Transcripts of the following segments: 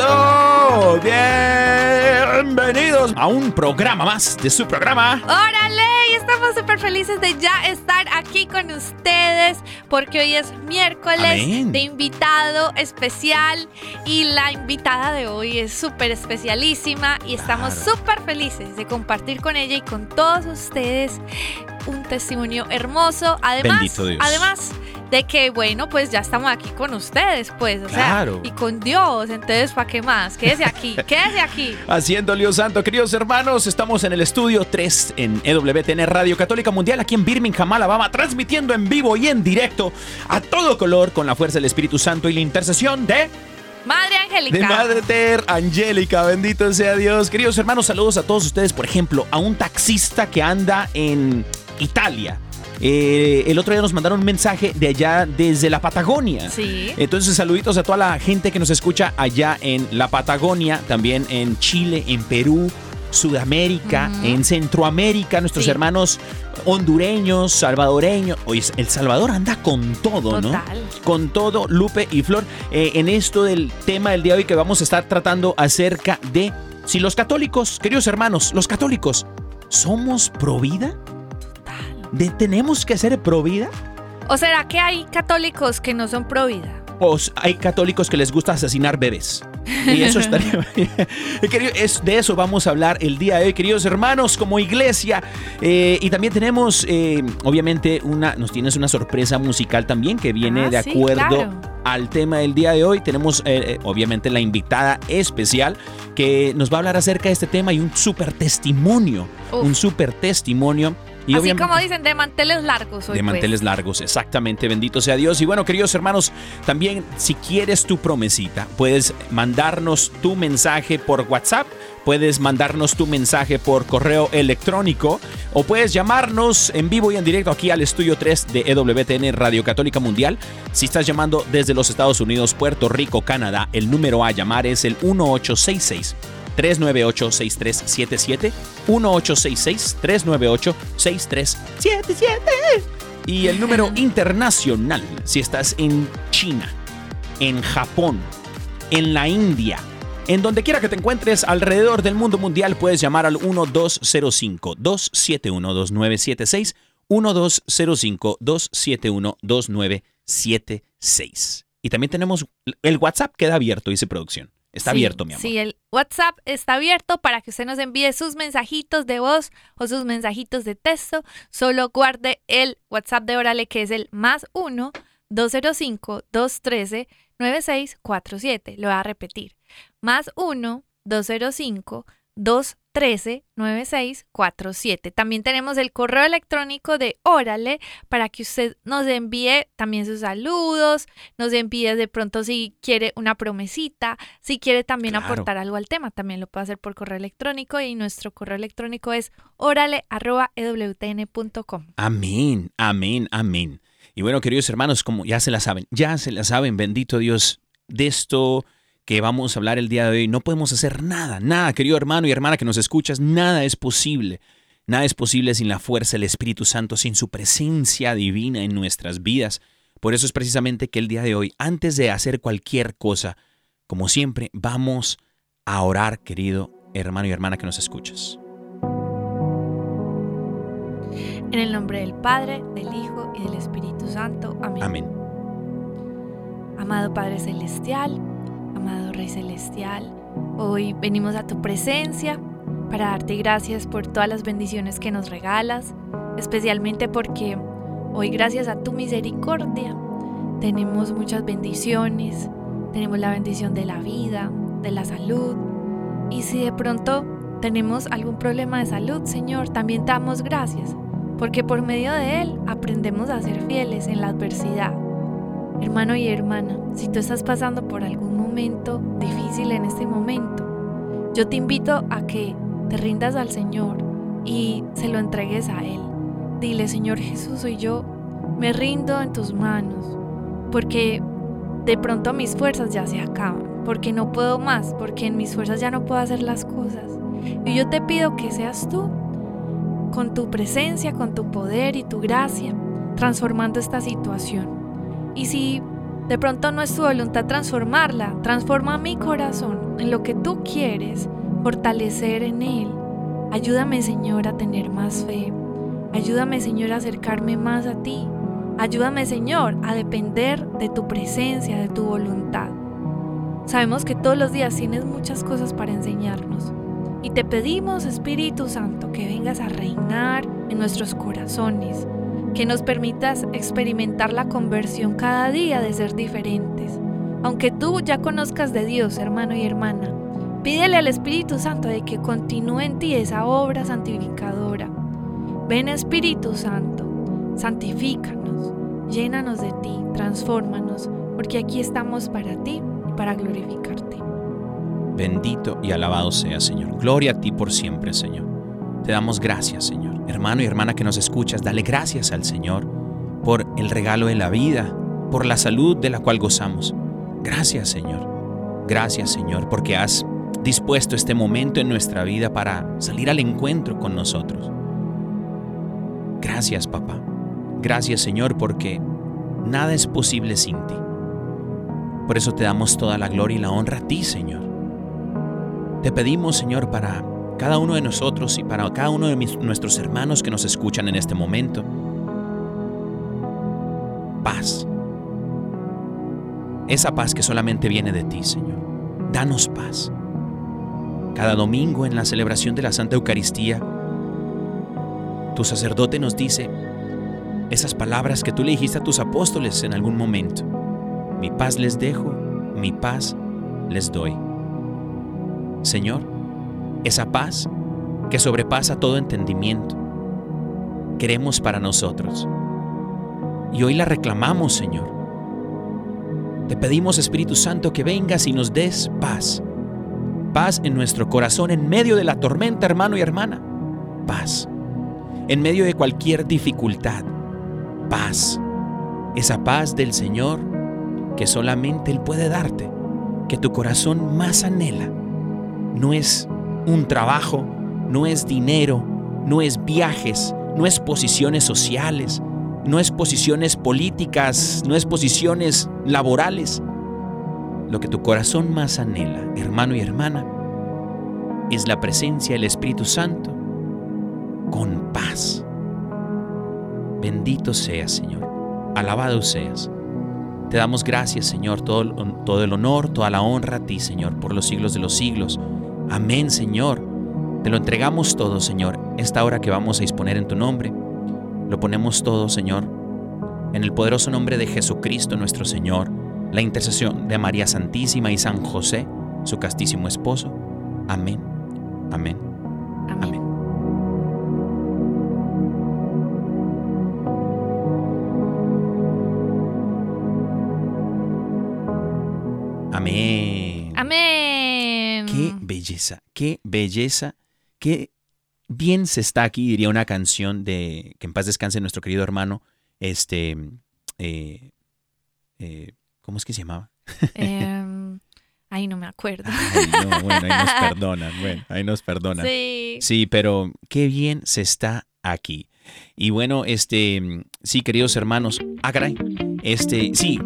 ¡Eso! Bienvenidos a un programa más de su programa. ¡Órale! Y estamos súper felices de ya estar aquí con ustedes porque hoy es miércoles Amén. de invitado especial y la invitada de hoy es súper especialísima y estamos Claro. súper felices de compartir con ella y con todos ustedes un testimonio hermoso. Además, Bendito Dios. además de que, bueno, pues ya estamos aquí con ustedes, pues, o Claro. sea, y con Dios, entonces, ¿para qué más? Quédese aquí, quédese aquí. Haciendo lío santo, queridos hermanos, estamos en el estudio 3 en EWTN Radio Católica Mundial aquí en Birmingham, Alabama, transmitiendo en vivo y en directo a todo color con la fuerza del Espíritu Santo y la intercesión de, Madre Angélica. de Madre Ter Angélica. Bendito sea Dios. Queridos hermanos, saludos a todos ustedes. Por ejemplo, a un taxista que anda en Italia. Eh, el otro día nos mandaron un mensaje de allá desde la Patagonia. Sí. Entonces, saluditos a toda la gente que nos escucha allá en la Patagonia, también en Chile, en Perú, Sudamérica, en Centroamérica, nuestros Sí. hermanos hondureños, salvadoreños. Oye, El Salvador anda con todo, ¿no? Total. Con todo, Lupe y Flor, eh, en esto del tema del día de hoy que vamos a estar tratando acerca de si los católicos, queridos hermanos, los católicos, ¿somos pro vida? ¿De- ¿Tenemos que ser pro vida? ¿O será que hay católicos que no son pro vida? O s- hay católicos que les gusta asesinar bebés. Y eso estaría es, de eso vamos a hablar el día de hoy, queridos hermanos, como iglesia. Eh, y también tenemos, eh, obviamente, una, nos tienes una sorpresa musical también que viene Ah, de sí, acuerdo claro. al tema del día de hoy. Tenemos, eh, eh, obviamente, la invitada especial que nos va a hablar acerca de este tema y un súper testimonio. Uf. Un súper testimonio. Y Así como dicen, de manteles largos hoy, de pues. manteles largos, exactamente, bendito sea Dios. Y bueno, queridos hermanos, también si quieres tu promesita, puedes mandarnos tu mensaje por WhatsApp, puedes mandarnos tu mensaje por correo electrónico o puedes llamarnos en vivo y en directo aquí al estudio 3 de EWTN Radio Católica Mundial. Si estás llamando desde los Estados Unidos, Puerto Rico, Canadá, el número a llamar es el 1866. 398-6377 1866-398-6377 y el número internacional si estás en China, en Japón, en la India, en donde quiera que te encuentres alrededor del mundo mundial puedes llamar al 1205-271-2976 1205-271-2976 y también tenemos el WhatsApp queda abierto dice producción está Sí, abierto mi amor Sí, el WhatsApp está abierto para que usted nos envíe sus mensajitos de voz o sus mensajitos de texto. Solo guarde el WhatsApp de Órale, que es el más 1-205-213-9647. Lo voy a repetir. Más 1-205-213-9647. También tenemos el correo electrónico de Órale para que usted nos envíe también sus saludos, nos envíe de pronto si quiere una promesita, si quiere también Claro. aportar algo al tema, también lo puede hacer por correo electrónico y nuestro correo electrónico es orale.ewtn.com. Amén, amén, amén. Y bueno, queridos hermanos, como ya se la saben, ya se la saben, bendito Dios, de esto que vamos a hablar el día de hoy, no podemos hacer nada, nada, querido hermano y hermana que nos escuchas, nada es posible. Nada es posible sin la fuerza del Espíritu Santo, sin su presencia divina en nuestras vidas. Por eso es precisamente que el día de hoy, antes de hacer cualquier cosa, como siempre, vamos a orar, querido hermano y hermana que nos escuchas. En el nombre del Padre, del Hijo y del Espíritu Santo. Amén. Amén. Amado Padre Celestial, amado Rey Celestial, hoy venimos a tu presencia para darte gracias por todas las bendiciones que nos regalas, especialmente porque hoy gracias a tu misericordia tenemos muchas bendiciones, tenemos la bendición de la vida, de la salud, y si de pronto tenemos algún problema de salud, Señor, también te damos gracias, porque por medio de Él aprendemos a ser fieles en la adversidad. Hermano y hermana, si tú estás pasando por algún momento difícil en este momento, yo te invito a que te rindas al Señor y se lo entregues a Él. Dile, Señor Jesús, soy yo, me rindo en tus manos, porque de pronto mis fuerzas ya se acaban, porque no puedo más, porque en mis fuerzas ya no puedo hacer las cosas. Y yo te pido que seas tú, con tu presencia, con tu poder y tu gracia, transformando esta situación. Y si de pronto no es tu voluntad transformarla, transforma mi corazón en lo que tú quieres, fortalecer en él. Ayúdame Señor a tener más fe. Ayúdame Señor a acercarme más a ti. Ayúdame Señor a depender de tu presencia, de tu voluntad. Sabemos que todos los días tienes muchas cosas para enseñarnos. Y te pedimos, Espíritu Santo, que vengas a reinar en nuestros corazones, que nos permitas experimentar la conversión cada día de ser diferentes. Aunque tú ya conozcas de Dios, hermano y hermana, pídele al Espíritu Santo de que continúe en ti esa obra santificadora. Ven Espíritu Santo, santifícanos, llénanos de ti, transfórmanos, porque aquí estamos para ti y para glorificarte. Bendito y alabado sea, Señor. Gloria a ti por siempre, Señor. Te damos gracias, Señor. Hermano y hermana que nos escuchas, dale gracias al Señor por el regalo de la vida, por la salud de la cual gozamos. Gracias, Señor. Gracias, Señor, porque has dispuesto este momento en nuestra vida para salir al encuentro con nosotros. Gracias, papá. Gracias, Señor, porque nada es posible sin ti. Por eso te damos toda la gloria y la honra a ti, Señor. Te pedimos, Señor, para cada uno de nosotros y para cada uno de nuestros hermanos que nos escuchan en este momento, paz. Esa paz que solamente viene de ti, Señor. Danos paz. Cada domingo en la celebración de la Santa Eucaristía, tu sacerdote nos dice esas palabras que tú le dijiste a tus apóstoles en algún momento. Mi paz les dejo, mi paz les doy. Señor, esa paz que sobrepasa todo entendimiento, queremos para nosotros. Y hoy la reclamamos, Señor. Te pedimos, Espíritu Santo, que vengas y nos des paz. Paz en nuestro corazón en medio de la tormenta, hermano y hermana. Paz. En medio de cualquier dificultad. Paz. Esa paz del Señor que solamente Él puede darte. Que tu corazón más anhela. No es un trabajo, no es dinero, no es viajes, no es posiciones sociales, no es posiciones políticas, no es posiciones laborales. Lo que tu corazón más anhela, hermano y hermana, es la presencia del Espíritu Santo con paz. Bendito seas, Señor. Alabado seas. Te damos gracias, Señor, todo, el honor, toda la honra a ti, Señor, por los siglos de los siglos. Amén, Señor. Te lo entregamos todo, Señor, esta hora que vamos a disponer en tu nombre. Lo ponemos todo, Señor, en el poderoso nombre de Jesucristo nuestro Señor, la intercesión de María Santísima y San José, su castísimo esposo. Amén. Amén. Amén. Amén. Amén. Amén. Qué belleza, qué belleza, qué bien se está aquí, diría una canción de que en paz descanse nuestro querido hermano, este, eh, eh, ¿cómo es que se llamaba? Em, Ay, no me acuerdo. Ay, no, bueno, ahí nos perdonan, bueno, ahí nos perdonan. Sí. Sí, pero qué bien se está aquí. Y bueno, este, sí, queridos hermanos, ah, caray, este, sí,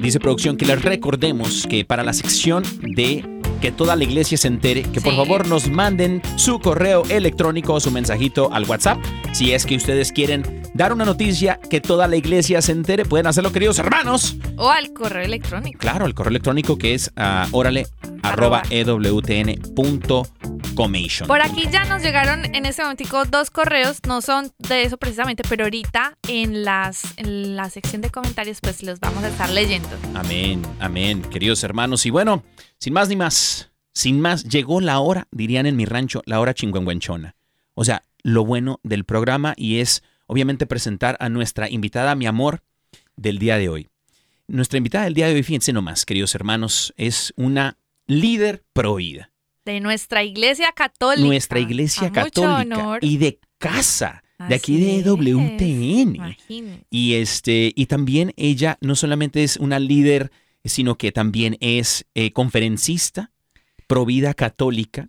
dice producción que les recordemos que para la sección de que toda la iglesia se entere, que por Sí. favor nos manden su correo electrónico o su mensajito al WhatsApp. Si es que ustedes quieren dar una noticia que toda la iglesia se entere, pueden hacerlo, queridos hermanos. O al correo electrónico. Claro, el correo electrónico que es ah, órale arroba. Por aquí ya nos llegaron en este momentico dos correos, no son de eso precisamente, pero ahorita en, las, en la sección de comentarios pues los vamos a estar leyendo. Amén, amén, queridos hermanos. Y bueno, sin más ni más, sin más, llegó la hora, dirían en mi rancho, la hora chingüengüenchona. O sea, lo bueno del programa y es obviamente presentar a nuestra invitada, mi amor, del día de hoy. Nuestra invitada del día de hoy, fíjense nomás, queridos hermanos, es una líder prohibida. De nuestra iglesia católica. Nuestra iglesia A católica honor. y de casa, de aquí de es, WTN. imagínense. Y este, y también ella no solamente es una líder, sino que también es eh, conferencista, provida católica.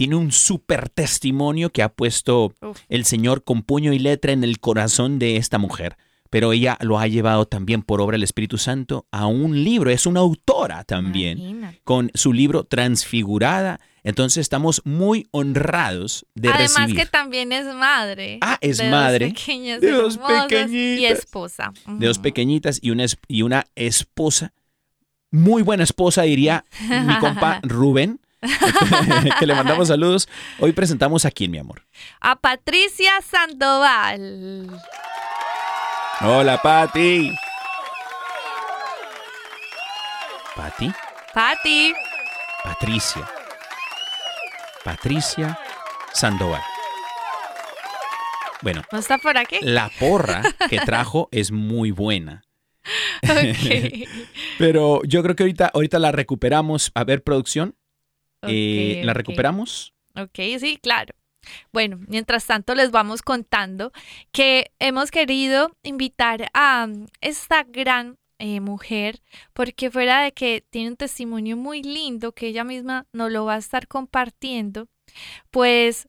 Tiene un súper testimonio que ha puesto Uf. el Señor con puño y letra en el corazón de esta mujer. Pero ella lo ha llevado también por obra del Espíritu Santo a un libro. Es una autora también Imagínate. con su libro Transfigurada. Entonces estamos muy honrados de Además recibir. que también es madre. Ah, es de madre. Dos pequeñas De dos hermosas Y pequeñitas. esposa. de dos pequeñitas y una, y una esposa, muy buena esposa, diría mi compa Rubén, que le mandamos saludos. Hoy presentamos a quién, mi amor. A Patricia Sandoval. Hola, Pati. Pati, Pati. Patricia. Patricia Sandoval. Bueno, ¿No está por aquí? la porra que trajo es muy buena. Ok. Pero yo creo que ahorita, ahorita la recuperamos. A ver, producción. Eh, ¿La recuperamos? Ok, sí, claro. Bueno, mientras tanto les vamos contando que hemos querido invitar a um, esta gran eh, mujer porque fuera de que tiene un testimonio muy lindo que ella misma nos lo va a estar compartiendo, pues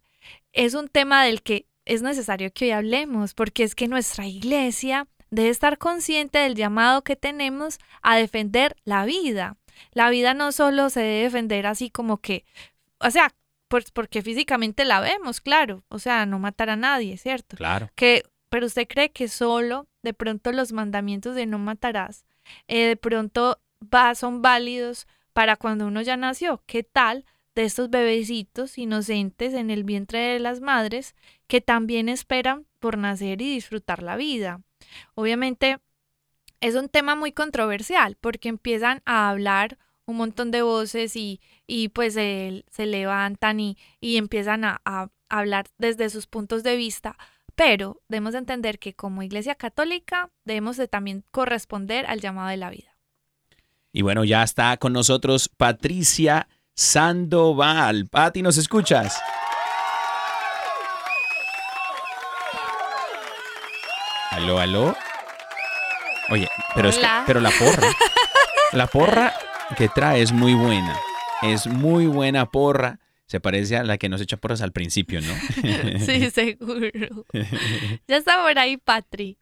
es un tema del que es necesario que hoy hablemos porque es que nuestra iglesia debe estar consciente del llamado que tenemos a defender la vida. La vida no solo se debe defender así como que, o sea, pues porque físicamente la vemos, claro, o sea, no matar a nadie, ¿cierto? Claro. Que, pero usted cree que solo de pronto los mandamientos de no matarás, eh, de pronto va, son válidos para cuando uno ya nació. ¿Qué tal de estos bebecitos inocentes en el vientre de las madres que también esperan por nacer y disfrutar la vida? Obviamente es un tema muy controversial porque empiezan a hablar un montón de voces y, y pues se, se levantan y, y empiezan a, a hablar desde sus puntos de vista, pero debemos de entender que como Iglesia Católica debemos de también corresponder al llamado de la vida. Y bueno, ya está con nosotros Patricia Sandoval. Pati, ¿nos escuchas? Aló, aló. Oye, pero, es que- pero la porra, la porra que trae es muy buena. Es muy buena porra. Se parece a la que nos echa porras al principio, ¿no? Sí, seguro. Ya está por ahí Patri.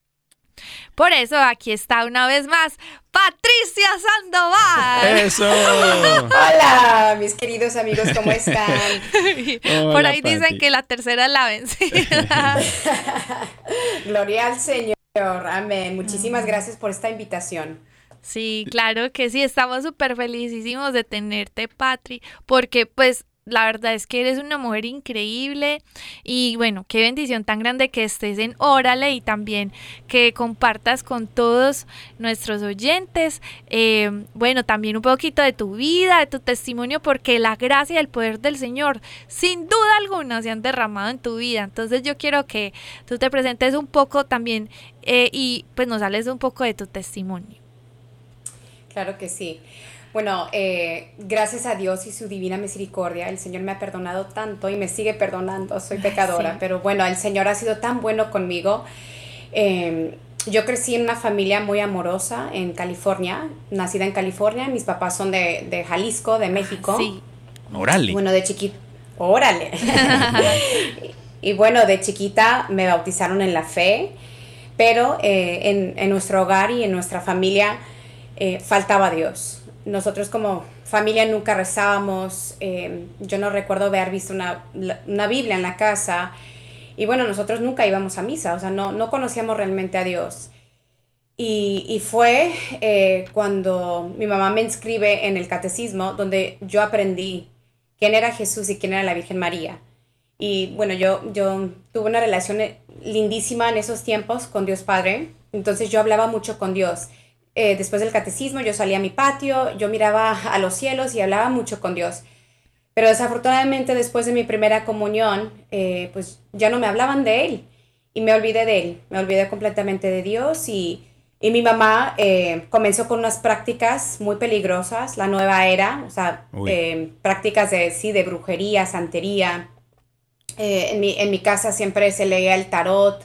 Por eso aquí está una vez más Patricia Sandoval. ¡Eso! Hola, mis queridos amigos, ¿cómo están? Por ahí dicen que la tercera es la vencida. Gloria al Señor, amén. Muchísimas gracias por esta invitación. Sí, claro que sí, estamos súper felicísimos de tenerte, Patri, porque pues la verdad es que eres una mujer increíble y bueno, qué bendición tan grande que estés en Órale y también que compartas con todos nuestros oyentes, eh, bueno, también un poquito de tu vida, de tu testimonio, porque la gracia y el poder del Señor sin duda alguna se han derramado en tu vida. Entonces yo quiero que tú te presentes un poco también eh, y pues nos hables un poco de tu testimonio. Claro que sí. Bueno, eh, gracias a Dios y su divina misericordia, el Señor me ha perdonado tanto y me sigue perdonando. Soy pecadora, Sí. pero bueno, el Señor ha sido tan bueno conmigo. Eh, yo crecí en una familia muy amorosa en California, nacida en California. Mis papás son de, de Jalisco, de México. Sí. Órale. Bueno, de chiquita. Órale. y bueno, de chiquita me bautizaron en la fe, pero eh, en, en nuestro hogar y en nuestra familia eh, faltaba Dios. Nosotros como familia nunca rezábamos. eh, yo no recuerdo haber visto una, una Biblia en la casa. Y bueno, nosotros nunca íbamos a misa, o sea, no, no conocíamos realmente a Dios. Y, y fue eh, cuando mi mamá me inscribe en el catecismo, donde yo aprendí quién era Jesús y quién era la Virgen María. Y bueno, yo, yo tuve una relación lindísima en esos tiempos con Dios Padre, entonces yo hablaba mucho con Dios. Eh, después del catecismo yo salía a mi patio, yo miraba a los cielos y hablaba mucho con Dios. Pero desafortunadamente después de mi primera comunión, eh, pues ya no me hablaban de Él y me olvidé de Él, me olvidé completamente de Dios y, y mi mamá eh, comenzó con unas prácticas muy peligrosas, la nueva era, o sea, prácticas de, sí, de brujería, santería. En, mi, en mi casa siempre se leía el tarot.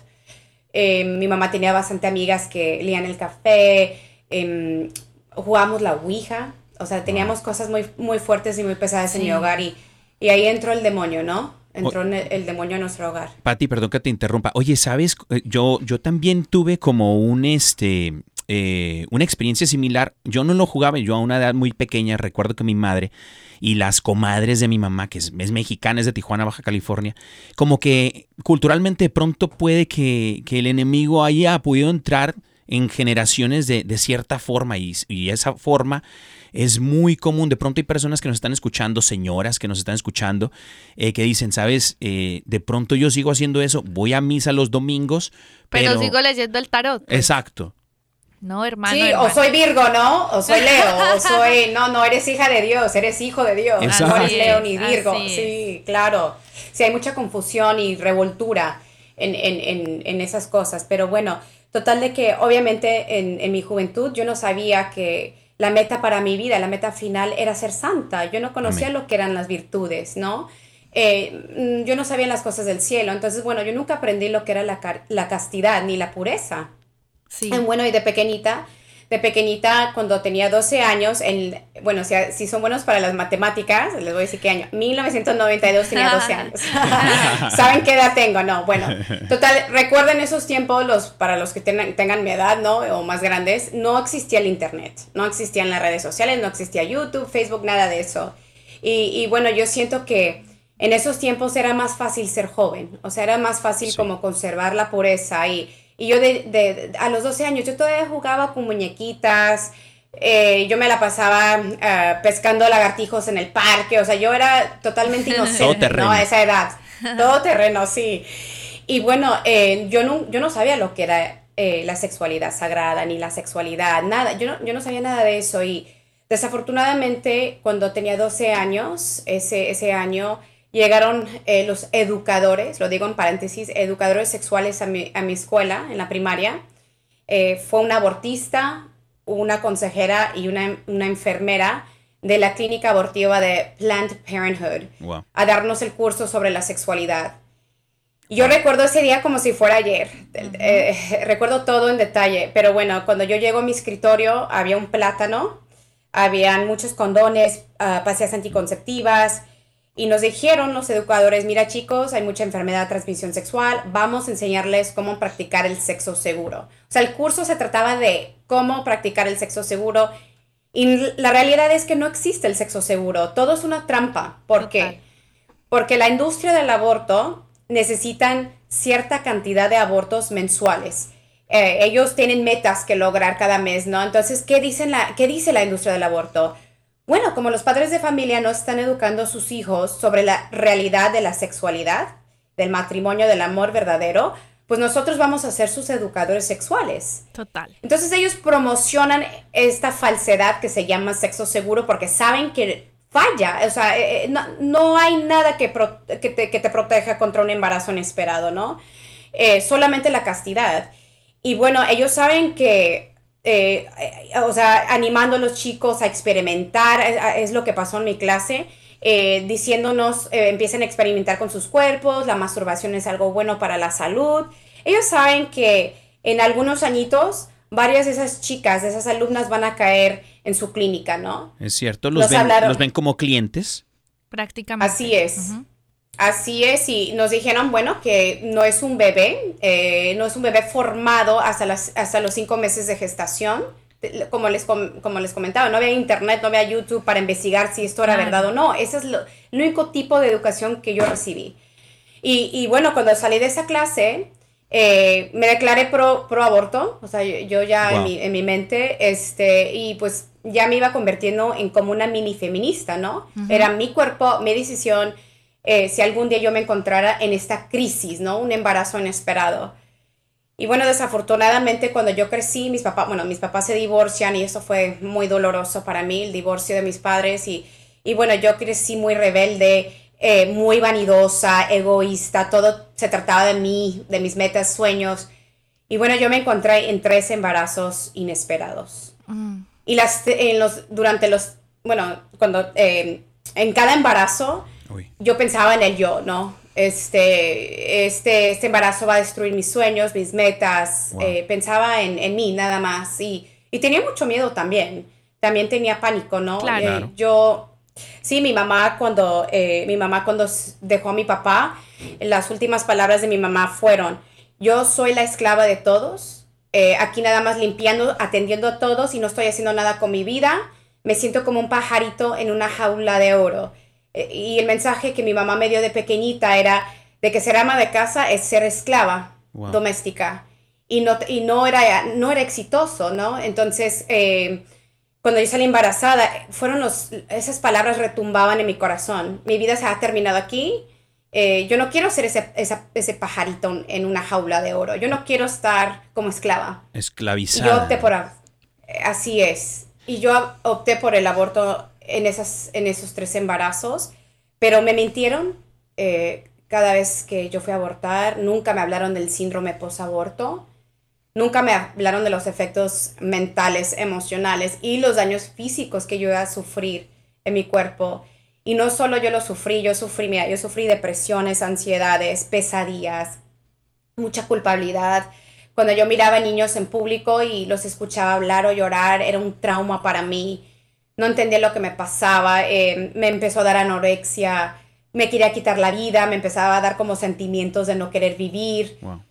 Mi mamá tenía bastante amigas que leían el café. Em, jugábamos la Ouija. O sea, teníamos cosas muy, muy fuertes y muy pesadas en mi hogar. Y, y ahí entró el demonio, ¿no? Entró en el, demonio a nuestro hogar. Pati, perdón que te interrumpa. Oye, ¿sabes? Eh, Yo, yo también tuve como un este eh, una experiencia similar. Yo no lo jugaba, yo a una edad muy pequeña, recuerdo que mi madre y las comadres de mi mamá, que es, es mexicana, es de Tijuana, Baja California, como que culturalmente pronto puede que, que el enemigo haya podido entrar en generaciones de, de cierta forma y, y esa forma es muy común. De pronto hay personas que nos están escuchando, señoras que nos están escuchando, eh, que dicen, sabes, Eh, de pronto yo sigo haciendo eso, voy a misa los domingos, Pero, pero... sigo leyendo el tarot. Exacto. No, hermano. Sí, o soy Virgo, ¿no? O soy Leo, o soy, no, no eres hija de Dios, eres hijo de Dios, Exacto. no eres Leo ni Virgo. Sí, claro. Sí, hay mucha confusión y revoltura en, en, en, en esas cosas, pero bueno, total de que obviamente en, en mi juventud yo no sabía que la meta para mi vida, la meta final era ser santa. Yo no conocía Amén. lo que eran las virtudes, ¿no? Eh, mm, yo no sabía las cosas del cielo, entonces bueno, yo nunca aprendí lo que era la, car- la castidad ni la pureza. Sí. Eh, Bueno, y de pequeñita, de pequeñita, cuando tenía 12 años, en, bueno, si, si son buenos para las matemáticas, les voy a decir qué año. 1992 tenía 12 años. ¿Saben qué edad tengo? No, bueno. Total, recuerden esos tiempos, los, para los que tengan, tengan mi edad, ¿no? O más grandes, no existía el Internet, no existían las redes sociales, no existía YouTube, Facebook, nada de eso. Y, y bueno, yo siento que en esos tiempos era más fácil ser joven, o sea, era más fácil Sí. como conservar la pureza y, y yo de, de- a los 12 años, yo todavía jugaba con muñequitas, eh, yo me la pasaba ah, pescando lagartijos en el parque, o sea, yo era totalmente inocente. ¿no? A esa edad, todo terreno, sí. Y bueno, eh, yo, no, yo no sabía lo que era eh, la sexualidad sagrada, ni la sexualidad, nada, yo no, yo no sabía nada de eso y desafortunadamente cuando tenía 12 años, ese, ese año, llegaron eh, los educadores, lo digo en paréntesis, educadores sexuales a mi, a mi escuela en la primaria. Eh, fue una abortista, una consejera y una, una enfermera de la clínica abortiva de Planned Parenthood Wow. a darnos el curso sobre la sexualidad. Yo recuerdo ese día como si fuera ayer. Eh, recuerdo todo en detalle. Pero bueno, cuando yo llego a mi escritorio había un plátano, habían muchos condones, ah, pastillas anticonceptivas. Y nos dijeron los educadores, mira chicos, hay mucha enfermedad de transmisión sexual, vamos a enseñarles cómo practicar el sexo seguro. O sea, el curso se trataba de cómo practicar el sexo seguro. Y la realidad es que no existe el sexo seguro, todo es una trampa. ¿Por qué? Porque la industria del aborto necesitan cierta cantidad de abortos mensuales. Eh, ellos tienen metas que lograr cada mes, ¿no? Entonces, ¿qué, dicen la, ¿qué dice la industria del aborto? Bueno, como los padres de familia no están educando a sus hijos sobre la realidad de la sexualidad, del matrimonio, del amor verdadero, pues nosotros vamos a ser sus educadores sexuales. Total. Entonces ellos promocionan esta falsedad que se llama sexo seguro porque saben que falla, o sea, eh, eh, no, no hay nada que, pro- que, te, que te proteja contra un embarazo inesperado, ¿no? Eh, solamente la castidad. Y bueno, ellos saben que, eh, eh, o sea, animando a los chicos a experimentar, es lo que pasó en mi clase, eh, diciéndonos, eh, empiecen a experimentar con sus cuerpos, la masturbación es algo bueno para la salud. Ellos saben que en algunos añitos, varias de esas chicas, de esas alumnas van a caer en su clínica, ¿no? Es cierto, los, ven, hablaron- los ven como clientes. Prácticamente. Así es. Así es, y nos dijeron, bueno, que no es un bebé, eh, no es un bebé formado hasta, las, hasta los cinco meses de gestación. Como les, com- como les comentaba, no había internet, no había YouTube para investigar si esto era Claro. verdad o no. Ese es lo, el único tipo de educación que yo recibí. Y, y bueno, cuando salí de esa clase, eh, me declaré pro, pro aborto, o sea, yo, yo ya en, mi, en mi mente, este, y pues ya me iba convirtiendo en como una mini feminista, ¿no? Era mi cuerpo, mi decisión, eh, si algún día yo me encontrara en esta crisis, ¿no? Un embarazo inesperado. Y bueno, desafortunadamente cuando yo crecí, mis papás, bueno, mis papás se divorcian y eso fue muy doloroso para mí, el divorcio de mis padres. Y, y bueno, yo crecí muy rebelde, eh, muy vanidosa, egoísta, todo se trataba de mí, de mis metas, sueños. Y bueno, yo me encontré en tres embarazos inesperados. Mm. Y las, en los, durante los, bueno, cuando, eh, en cada embarazo, Uy. yo pensaba en el yo, ¿no? Este, este, este embarazo va a destruir mis sueños, mis metas. Wow. eh, pensaba en, en mí nada más. Y, y tenía mucho miedo también. También tenía pánico, ¿no? Claro. Eh, Claro. yo, sí, mi mamá cuando, eh, mi mamá cuando dejó a mi papá, las últimas palabras de mi mamá fueron, yo soy la esclava de todos, eh, aquí nada más limpiando, atendiendo a todos y no estoy haciendo nada con mi vida, me siento como un pajarito en una jaula de oro. Eh, y el mensaje que mi mamá me dio de pequeñita era de que ser ama de casa es ser esclava Wow. doméstica. Y no, y no, era, no era exitoso, ¿no? Entonces, eh, cuando yo salí embarazada, fueron los, esas palabras retumbaban en mi corazón. Mi vida se ha terminado aquí. Eh, yo no quiero ser ese, esa- ese pajarito en una jaula de oro. Yo no quiero estar como esclava. Y Esclavizada. yo opté por... Así es. Y yo opté por el aborto en, esas, en esos tres embarazos, pero me mintieron eh, cada vez que yo fui a abortar. Nunca me hablaron del síndrome posaborto. Nunca me hablaron de los efectos mentales, emocionales y los daños físicos que yo iba a sufrir en mi cuerpo. Y no solo yo lo sufrí, yo sufrí, mira, yo sufrí depresiones, ansiedades, pesadillas, mucha culpabilidad. Cuando yo miraba niños en público y los escuchaba hablar o llorar, era un trauma para mí. No entendía lo que me pasaba, eh, me empezó a dar anorexia, me quería quitar la vida, me empezaba a dar como sentimientos de no querer vivir. Wow.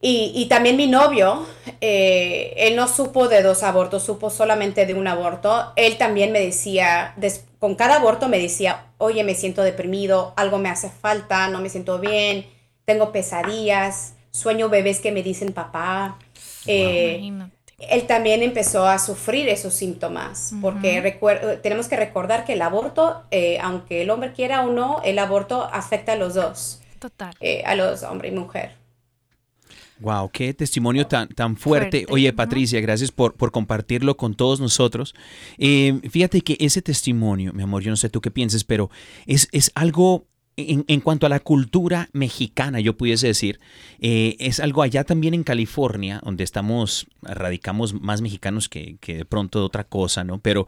Y, y también mi novio, eh, él no supo de dos abortos, supo solamente de un aborto. Él también me decía, des- con cada aborto me decía, oye, me siento deprimido, algo me hace falta, no me siento bien, tengo pesadillas, sueño bebés que me dicen papá. Eh, Imagínate. Él también empezó a sufrir esos síntomas, porque recuer- tenemos que recordar que el aborto, eh, aunque el hombre quiera o no, el aborto afecta a los dos, Total. eh, a los hombre y mujer. Wow, qué testimonio tan, tan fuerte. Fuerte, Oye. Patricia, gracias por, por compartirlo con todos nosotros. Eh, fíjate que ese testimonio, mi amor, yo no sé tú qué pienses, pero es, es algo en, cuanto a la cultura mexicana, yo pudiese decir, eh, es algo allá también en California, donde estamos, radicamos más mexicanos que, de pronto otra cosa, ¿no? Pero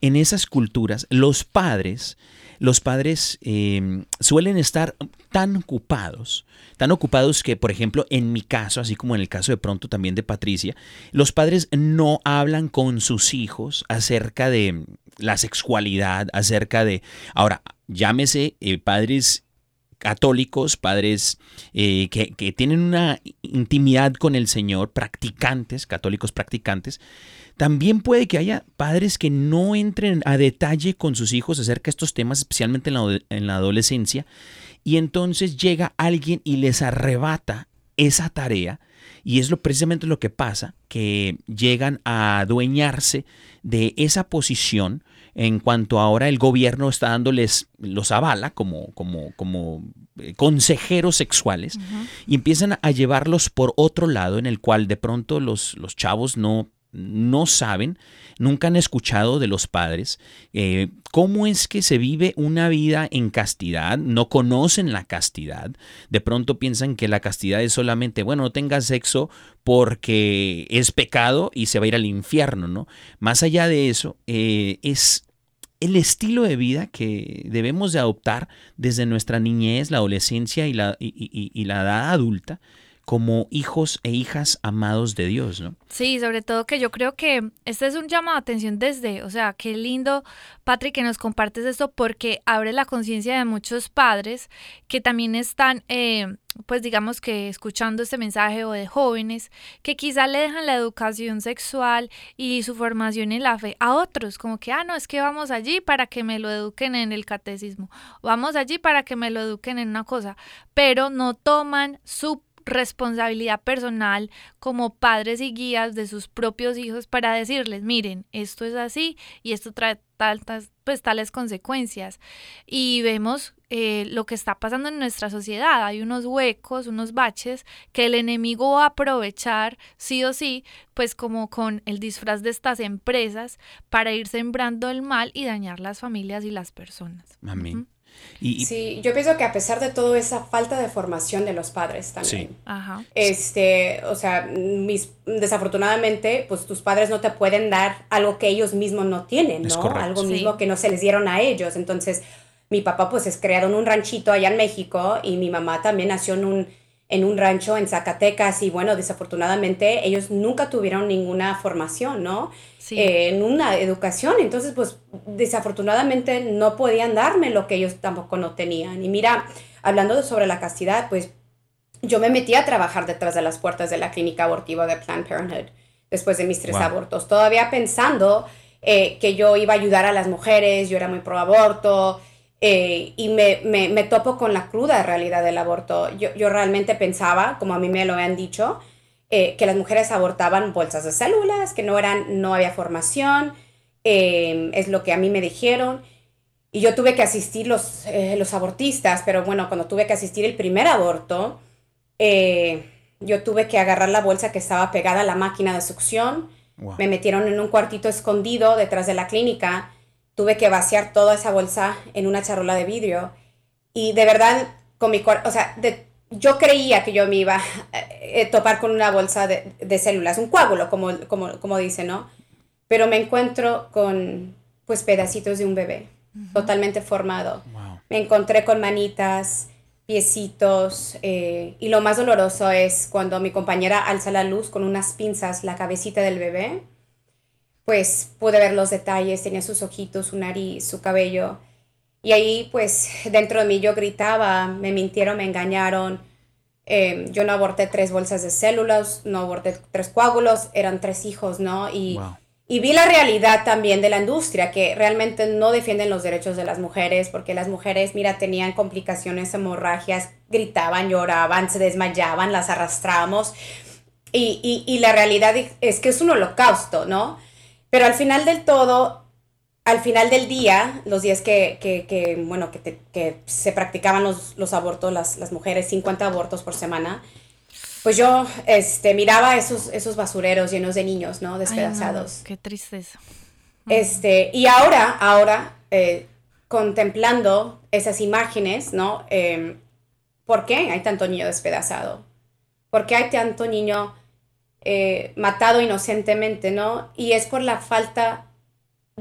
en esas culturas, los padres, los padres eh, suelen estar tan ocupados, tan ocupados que, por ejemplo, en mi caso, así como en el caso de pronto también de Patricia, los padres no hablan con sus hijos acerca de la sexualidad, acerca de, ahora, llámese eh, padres católicos, padres eh, que, que tienen una intimidad con el Señor, practicantes, católicos practicantes, también puede que haya padres que no entren a detalle con sus hijos acerca de estos temas, especialmente en la, en la adolescencia, y entonces llega alguien y les arrebata esa tarea, y es lo, precisamente lo que pasa, que llegan a adueñarse de esa posición en cuanto ahora el gobierno está dándoles, los avala como, como, como eh, consejeros sexuales y empiezan a llevarlos por otro lado en el cual de pronto los, los chavos no, no saben, nunca han escuchado de los padres eh, cómo es que se vive una vida en castidad, no conocen la castidad, de pronto piensan que la castidad es solamente, bueno, no tengas sexo porque es pecado y se va a ir al infierno, ¿no? Más allá de eso, eh, es el estilo de vida que debemos de adoptar desde nuestra niñez, la adolescencia y la, y- la edad adulta como hijos e hijas amados de Dios, ¿no? Sí, sobre todo que yo creo que este es un llamado de atención desde, o sea, qué lindo, Patrick, que nos compartes esto porque abre la conciencia de muchos padres que también están, eh, pues digamos que escuchando este mensaje o de jóvenes que quizá le dejan la educación sexual y su formación en la fe a otros, como que, ah, no, es que vamos allí para que me lo eduquen en el catecismo, vamos allí para que me lo eduquen en una cosa, pero no toman su responsabilidad personal como padres y guías de sus propios hijos para decirles, miren, esto es así y esto trae tantas, pues, tales consecuencias. Y vemos eh, lo que está pasando en nuestra sociedad. Hay unos huecos, unos baches que el enemigo va a aprovechar sí o sí, pues como con el disfraz de estas empresas para ir sembrando el mal y dañar las familias y las personas. Amén. Sí, yo pienso que a pesar de todo esa falta de formación de los padres también. Ajá. Este, o sea, mis, desafortunadamente, pues tus padres no te pueden dar algo que ellos mismos no tienen, ¿no? Algo mismo que no se les dieron a ellos. Entonces, mi papá pues es creado en un ranchito allá en México y mi mamá también nació en un, en un rancho en Zacatecas y bueno, desafortunadamente ellos nunca tuvieron ninguna formación, ¿no? Eh, en una educación. Entonces, pues desafortunadamente no podían darme lo que ellos tampoco no tenían. Y mira, hablando sobre la castidad, pues yo me metí a trabajar detrás de las puertas de la clínica abortiva de Planned Parenthood después de mis tres abortos, todavía pensando eh, que yo iba a ayudar a las mujeres, yo era muy pro aborto. Eh, y me, me, me, topo con la cruda realidad del aborto. Yo, yo realmente pensaba, como a mí me lo han dicho, eh, que las mujeres abortaban bolsas de células, que no, eran, no había formación, eh, es lo que a mí me dijeron. Y yo tuve que asistir los, eh, los abortistas, pero bueno, cuando tuve que asistir el primer aborto, yo tuve que agarrar la bolsa que estaba pegada a la máquina de succión. Me metieron en un cuartito escondido detrás de la clínica. Tuve que vaciar toda esa bolsa en una charola de vidrio. Y de verdad, con mi o sea, de yo creía que yo me iba a eh, topar con una bolsa de, células, un coágulo, como, como, como dice, ¿no? Pero me encuentro con, pues, pedacitos de un bebé, totalmente formado. Me encontré con manitas, piecitos, eh, y lo más doloroso es cuando mi compañera alza la luz con unas pinzas la cabecita del bebé, pues pude ver los detalles, tenía sus ojitos, su nariz, su cabello, y ahí, pues, dentro de mí yo gritaba, me mintieron, me engañaron. Em, yo no aborté tres bolsas de células, no aborté tres coágulos, eran tres hijos, ¿no? Y, y vi la realidad también de la industria, que realmente no defienden los derechos de las mujeres, porque las mujeres, mira, tenían complicaciones, hemorragias, gritaban, lloraban, se desmayaban, las arrastramos. Y, y, y la realidad es que es un holocausto, ¿no? Pero al final del todo, al final del día, los días que, que, que bueno, que, que, se practicaban los, los abortos, las, las, mujeres, 50 abortos por semana, pues yo este, miraba esos, esos basureros llenos de niños, ¿no? Despedazados. qué tristeza. Este, y ahora, ahora, eh, contemplando esas imágenes, ¿no? Eh, ¿Por qué hay tanto niño despedazado? ¿Por qué hay tanto niño eh, matado inocentemente, ¿no? Y es por la falta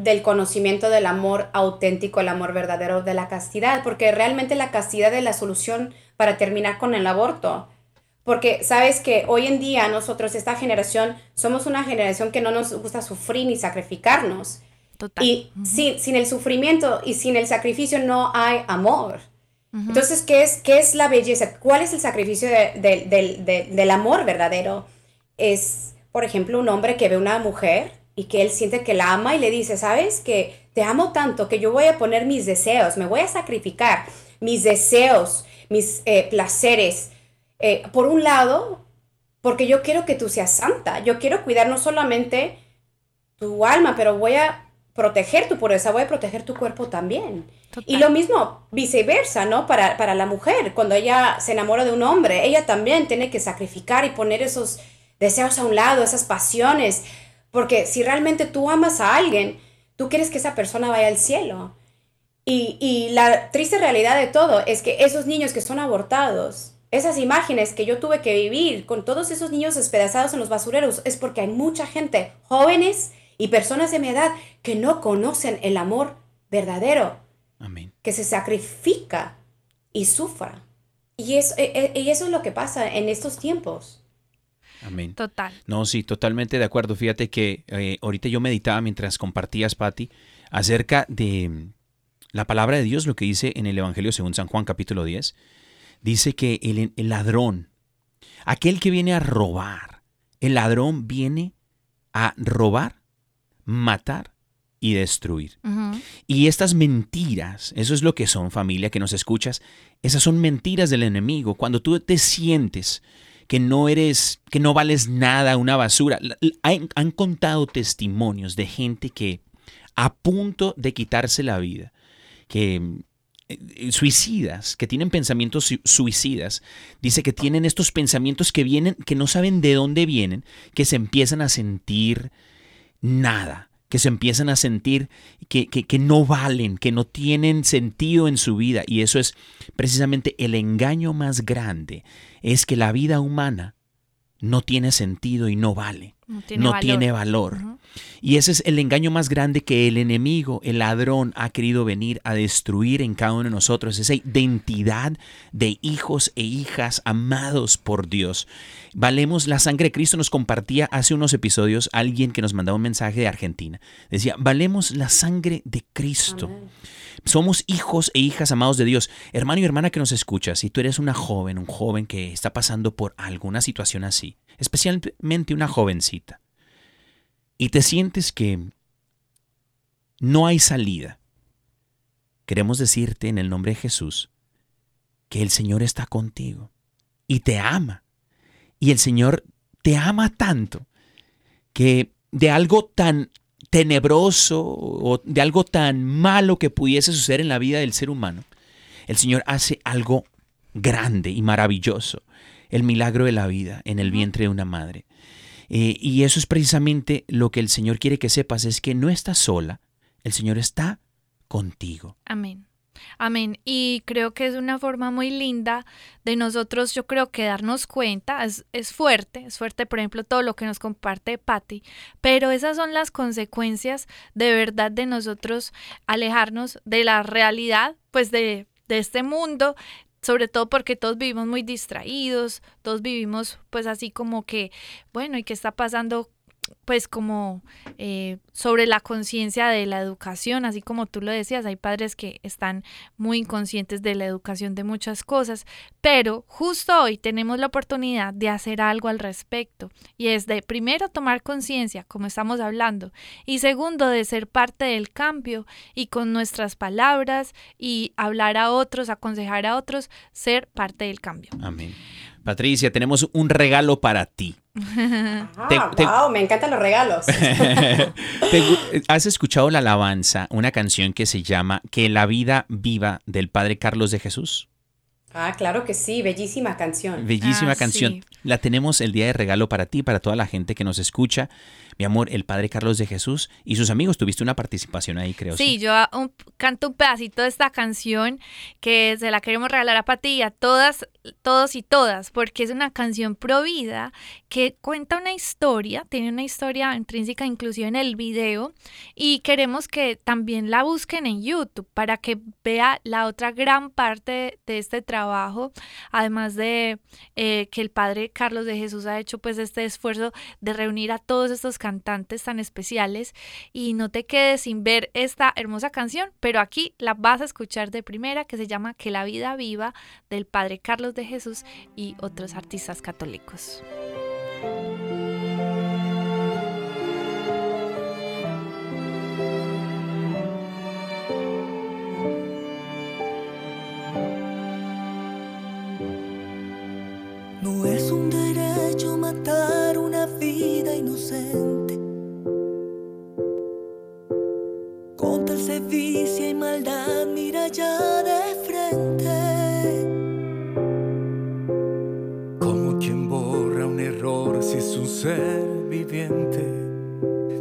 del conocimiento del amor auténtico, el amor verdadero de la castidad, porque realmente la castidad es la solución para terminar con el aborto. Porque sabes que hoy en día nosotros, esta generación, somos una generación que no nos gusta sufrir ni sacrificarnos. Y sin, el sufrimiento y sin el sacrificio no hay amor. Entonces, ¿qué es, ¿qué es la belleza? ¿Cuál es el sacrificio del amor verdadero? Es, por ejemplo, un hombre que ve una mujer y que él siente que la ama y le dice, sabes que te amo tanto que yo voy a poner mis deseos, me voy a sacrificar mis deseos, mis eh, placeres. Eh, por un lado, porque yo quiero que tú seas santa, yo quiero cuidar no solamente tu alma, pero voy a proteger tu pureza, voy a proteger tu cuerpo también. Y lo mismo, viceversa, ¿no? Para, para la mujer, cuando ella se enamora de un hombre, ella también tiene que sacrificar y poner esos deseos a un lado, esas pasiones, porque si realmente tú amas a alguien, tú quieres que esa persona vaya al cielo. Y, la triste realidad de todo es que esos niños que son abortados, esas imágenes que yo tuve que vivir con todos esos niños despedazados en los basureros, es porque hay mucha gente, jóvenes y personas de mi edad, que no conocen el amor verdadero. Amén. Que se sacrifica y sufra. Y eso, e- e- y eso es lo que pasa en estos tiempos. Amén. Total. No, sí, totalmente de acuerdo. Fíjate que eh, ahorita yo meditaba mientras compartías, Patti, acerca de mm, la palabra de Dios, lo que dice en el Evangelio según San Juan capítulo 10. Dice que el, el ladrón, aquel que viene a robar, el ladrón viene a robar, matar y destruir. Y estas mentiras, eso es lo que son familia que nos escuchas, esas son mentiras del enemigo. Cuando tú te sientes que no eres, que no vales nada, una basura, han, contado testimonios de gente que a punto de quitarse la vida, que eh, suicidas, que tienen pensamientos su- suicidas, dice que tienen estos pensamientos que vienen, que no saben de dónde vienen, que se empiezan a sentir nada, que se empiezan a sentir que- que no valen, que no tienen sentido en su vida. Y eso es precisamente el engaño más grande, es que la vida humana no tiene sentido y no vale, No tiene no valor. tiene valor. Ujú. Y ese es el engaño más grande que el enemigo, el ladrón, ha querido venir a destruir en cada uno de nosotros, esa identidad de hijos e hijas amados por Dios. Valemos la sangre de Cristo, nos compartía hace unos episodios alguien que nos mandaba un mensaje de Argentina. Decía, valemos la sangre de Cristo. Amén. Somos hijos e hijas amados de Dios. Hermano y hermana que nos escuchas, si tú eres una joven, un joven que está pasando por alguna situación así, especialmente una jovencita, y te sientes que no hay salida, queremos decirte en el nombre de Jesús que el Señor está contigo y te ama. Y el Señor te ama tanto que de algo tan tenebroso o de algo tan malo que pudiese suceder en la vida del ser humano, el Señor hace algo grande y maravilloso, el milagro de la vida en el vientre de una madre. Eh, y eso es precisamente lo que el Señor quiere que sepas, es que no estás sola, el Señor está contigo. Amén. Amén. Y creo que es una forma muy linda de nosotros, yo creo que darnos cuenta, es, es fuerte, es fuerte, por ejemplo, todo lo que nos comparte Patti, pero esas son las consecuencias de verdad de nosotros alejarnos de la realidad, pues de, de este mundo, sobre todo porque todos vivimos muy distraídos, todos vivimos pues así como que, bueno, ¿y qué está pasando? Pues como eh, sobre la conciencia de la educación, así como tú lo decías, hay padres que están muy inconscientes de la educación de muchas cosas, pero justo hoy tenemos la oportunidad de hacer algo al respecto y es de primero tomar conciencia, como estamos hablando, y segundo de ser parte del cambio y con nuestras palabras y hablar a otros, aconsejar a otros, ser parte del cambio. Amén. Patricia, tenemos un regalo para ti. Ah, Te- te- wow, me encantan los regalos. ¿Te gu- ¿Has escuchado la alabanza, una canción que se llama Que la vida viva del Padre Carlos de Jesús? ah, claro que sí, bellísima canción. Bellísima Ah, canción. sí. La tenemos el día de regalo para ti, para toda la gente que nos escucha. Mi amor, el Padre Carlos de Jesús y sus amigos. Tuviste una participación ahí, creo. Sí, yo ah, un- canto un pedacito de esta canción que se la queremos regalar a Pati y a todas, todos y todas, porque es una canción pro vida que cuenta una historia, tiene una historia intrínseca inclusive en el video y queremos que también la busquen en YouTube para que vea la otra gran parte de este trabajo, además de eh, que el Padre Carlos de Jesús ha hecho pues este esfuerzo de reunir a todos estos cantantes tan especiales y no te quedes sin ver esta hermosa canción, pero aquí la vas a escuchar de primera que se llama Que la vida viva del Padre Carlos de Jesús y otros artistas católicos. Inocente. Con tal sevicia y maldad, mira ya de frente. Como quien borra un error si es un ser viviente,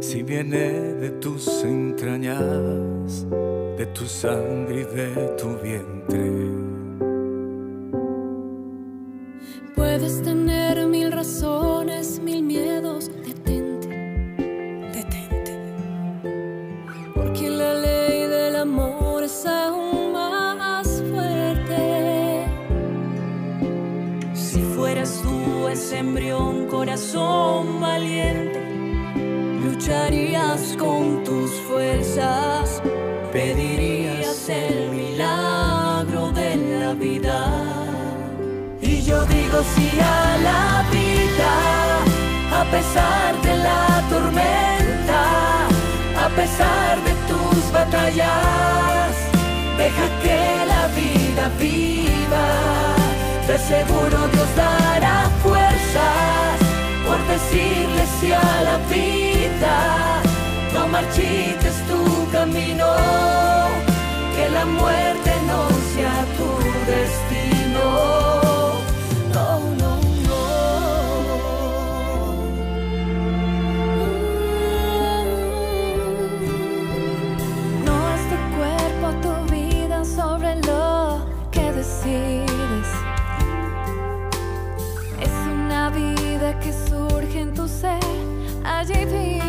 si viene de tus entrañas, de tu sangre y de tu vientre. Puedes tener mil razones, corazón valiente, lucharías con tus fuerzas, pedirías el milagro de la vida. Y yo digo sí a la vida, a pesar de la tormenta, a pesar de tus batallas, deja que la vida viva. De seguro Dios dará fuerzas por decirle sí a la vida. No marchites tu camino, que la muerte no sea tu destino. Surge en tu ser, allí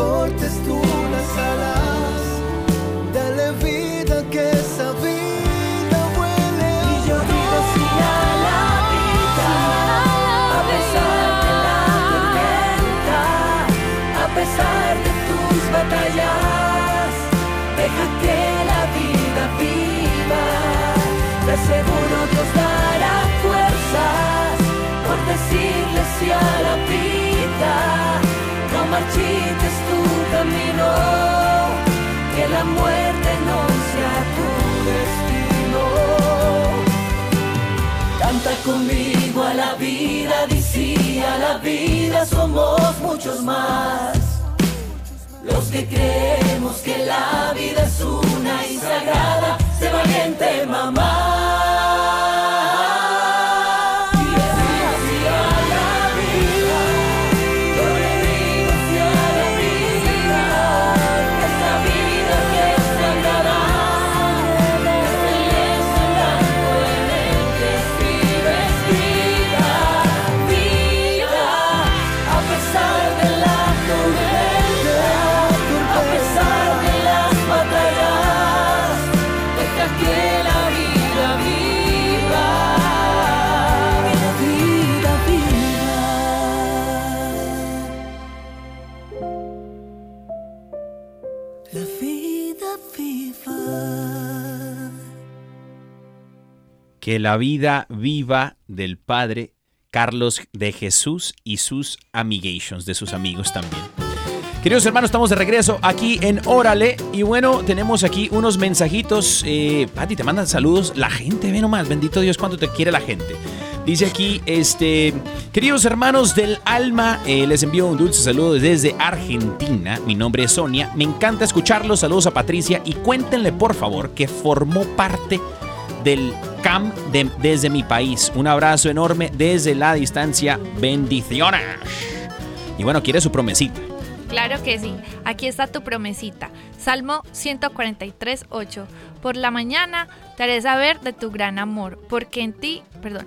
cortes tú las alas, vida somos muchos más. Los que creemos que la vida es una y sagrada, sé valiente mamá. Que la vida viva del Padre Carlos de Jesús y sus amigations, de sus amigos también. Queridos hermanos, estamos de regreso aquí en Órale. Y bueno, tenemos aquí unos mensajitos. Eh, Pati, te mandan saludos. La gente, ve nomás. Bendito Dios, cuánto te quiere la gente. Dice aquí, este, queridos hermanos del alma, eh, les envío un dulce saludo desde Argentina. Mi nombre es Sonia. Me encanta escucharlos. Saludos a Patricia. Y cuéntenle, por favor, que formó parte del CAM de- desde mi país. Un abrazo enorme desde la distancia. Bendiciones. Y bueno, quiere su promesita. Claro que sí. Aquí está tu promesita. Salmo 143, 8. Por la mañana te haré saber de tu gran amor, porque en ti, perdón.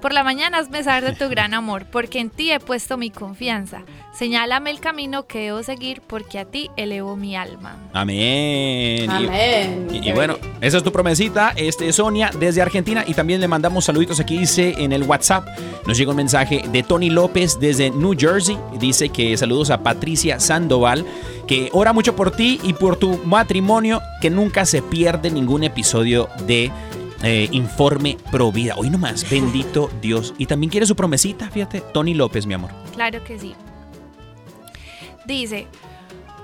Por la mañana hazme saber de tu gran amor, porque en ti he puesto mi confianza. Señálame el camino que debo seguir, porque a ti elevo mi alma. Amén. Y- Amén. Y, bueno, esa es tu promesita, este Sonia desde Argentina y también le mandamos saluditos aquí dice en el WhatsApp. Nos llega un mensaje de Tony López desde New Jersey, dice que saludos a Patricia Sandoval, que ora mucho por ti y por tu matrimonio, que nunca se pierde ningún episodio de eh, Informe Pro Vida. Hoy nomás, bendito Dios. Y también quiere su promesita, fíjate, Tony López, mi amor. Claro que sí. Dice,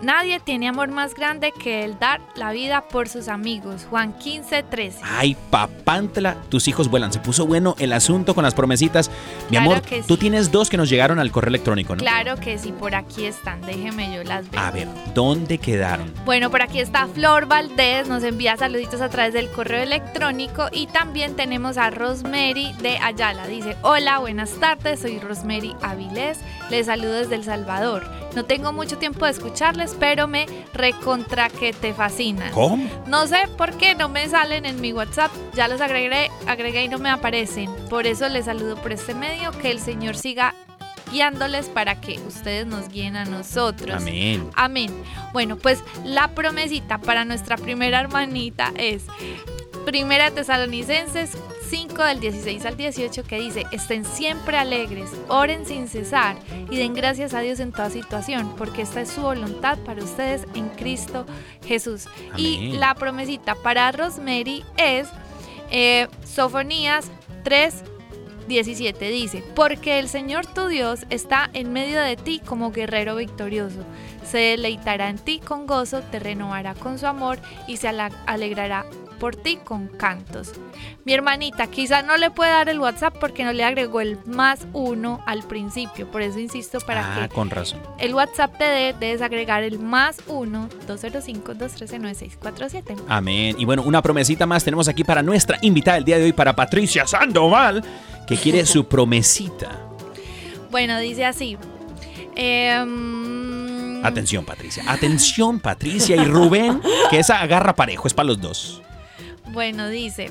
nadie tiene amor más grande que el dar la vida por sus amigos. Juan 15, 13. Ay, papantla, tus hijos vuelan. Se puso bueno el asunto con las promesitas. Mi Claro amor, que tú sí. tienes dos que nos llegaron al correo electrónico, ¿no? Claro que sí, por aquí están, déjeme yo las veo. A ver, ¿dónde quedaron? Bueno, por aquí está Flor Valdés, nos envía saluditos a través del correo electrónico y también tenemos a Rosemary de Ayala. Dice, hola, buenas tardes, soy Rosemary Avilés, les saludo desde El Salvador. No tengo mucho tiempo de escucharles, pero me recontra que te fascinan. ¿Cómo? No sé por qué no me salen en mi WhatsApp, ya los agregué, agregué y no me aparecen. Por eso les saludo por este medio, que el Señor siga guiándoles para que ustedes nos guíen a nosotros. Amén. Amén. Bueno, pues la promesita para nuestra primera hermanita es Primera Tesalonicenses 5 del 16 al 18 que dice, estén siempre alegres, oren sin cesar y den gracias a Dios en toda situación, porque esta es su voluntad para ustedes en Cristo Jesús. Y la promesita para Rosemary es eh, Sofonías 3 17 dice, porque el Señor tu Dios está en medio de ti como guerrero victorioso. Se deleitará en ti con gozo, te renovará con su amor y se alegrará por ti con cantos. Mi hermanita, quizá no le puede dar el WhatsApp porque no le agregó el más uno al principio. Por eso insisto para Ah, que con razón. el WhatsApp te dé, debes agregar el más uno 205-213-9647. Amén. Y bueno, una promesita más tenemos aquí para nuestra invitada el día de hoy, para Patricia Sandoval, que quiere su promesita. Bueno, dice así. em, Atención, Patricia. Atención, Patricia y Rubén, que esa agarra parejo, es para los dos. Bueno, dice.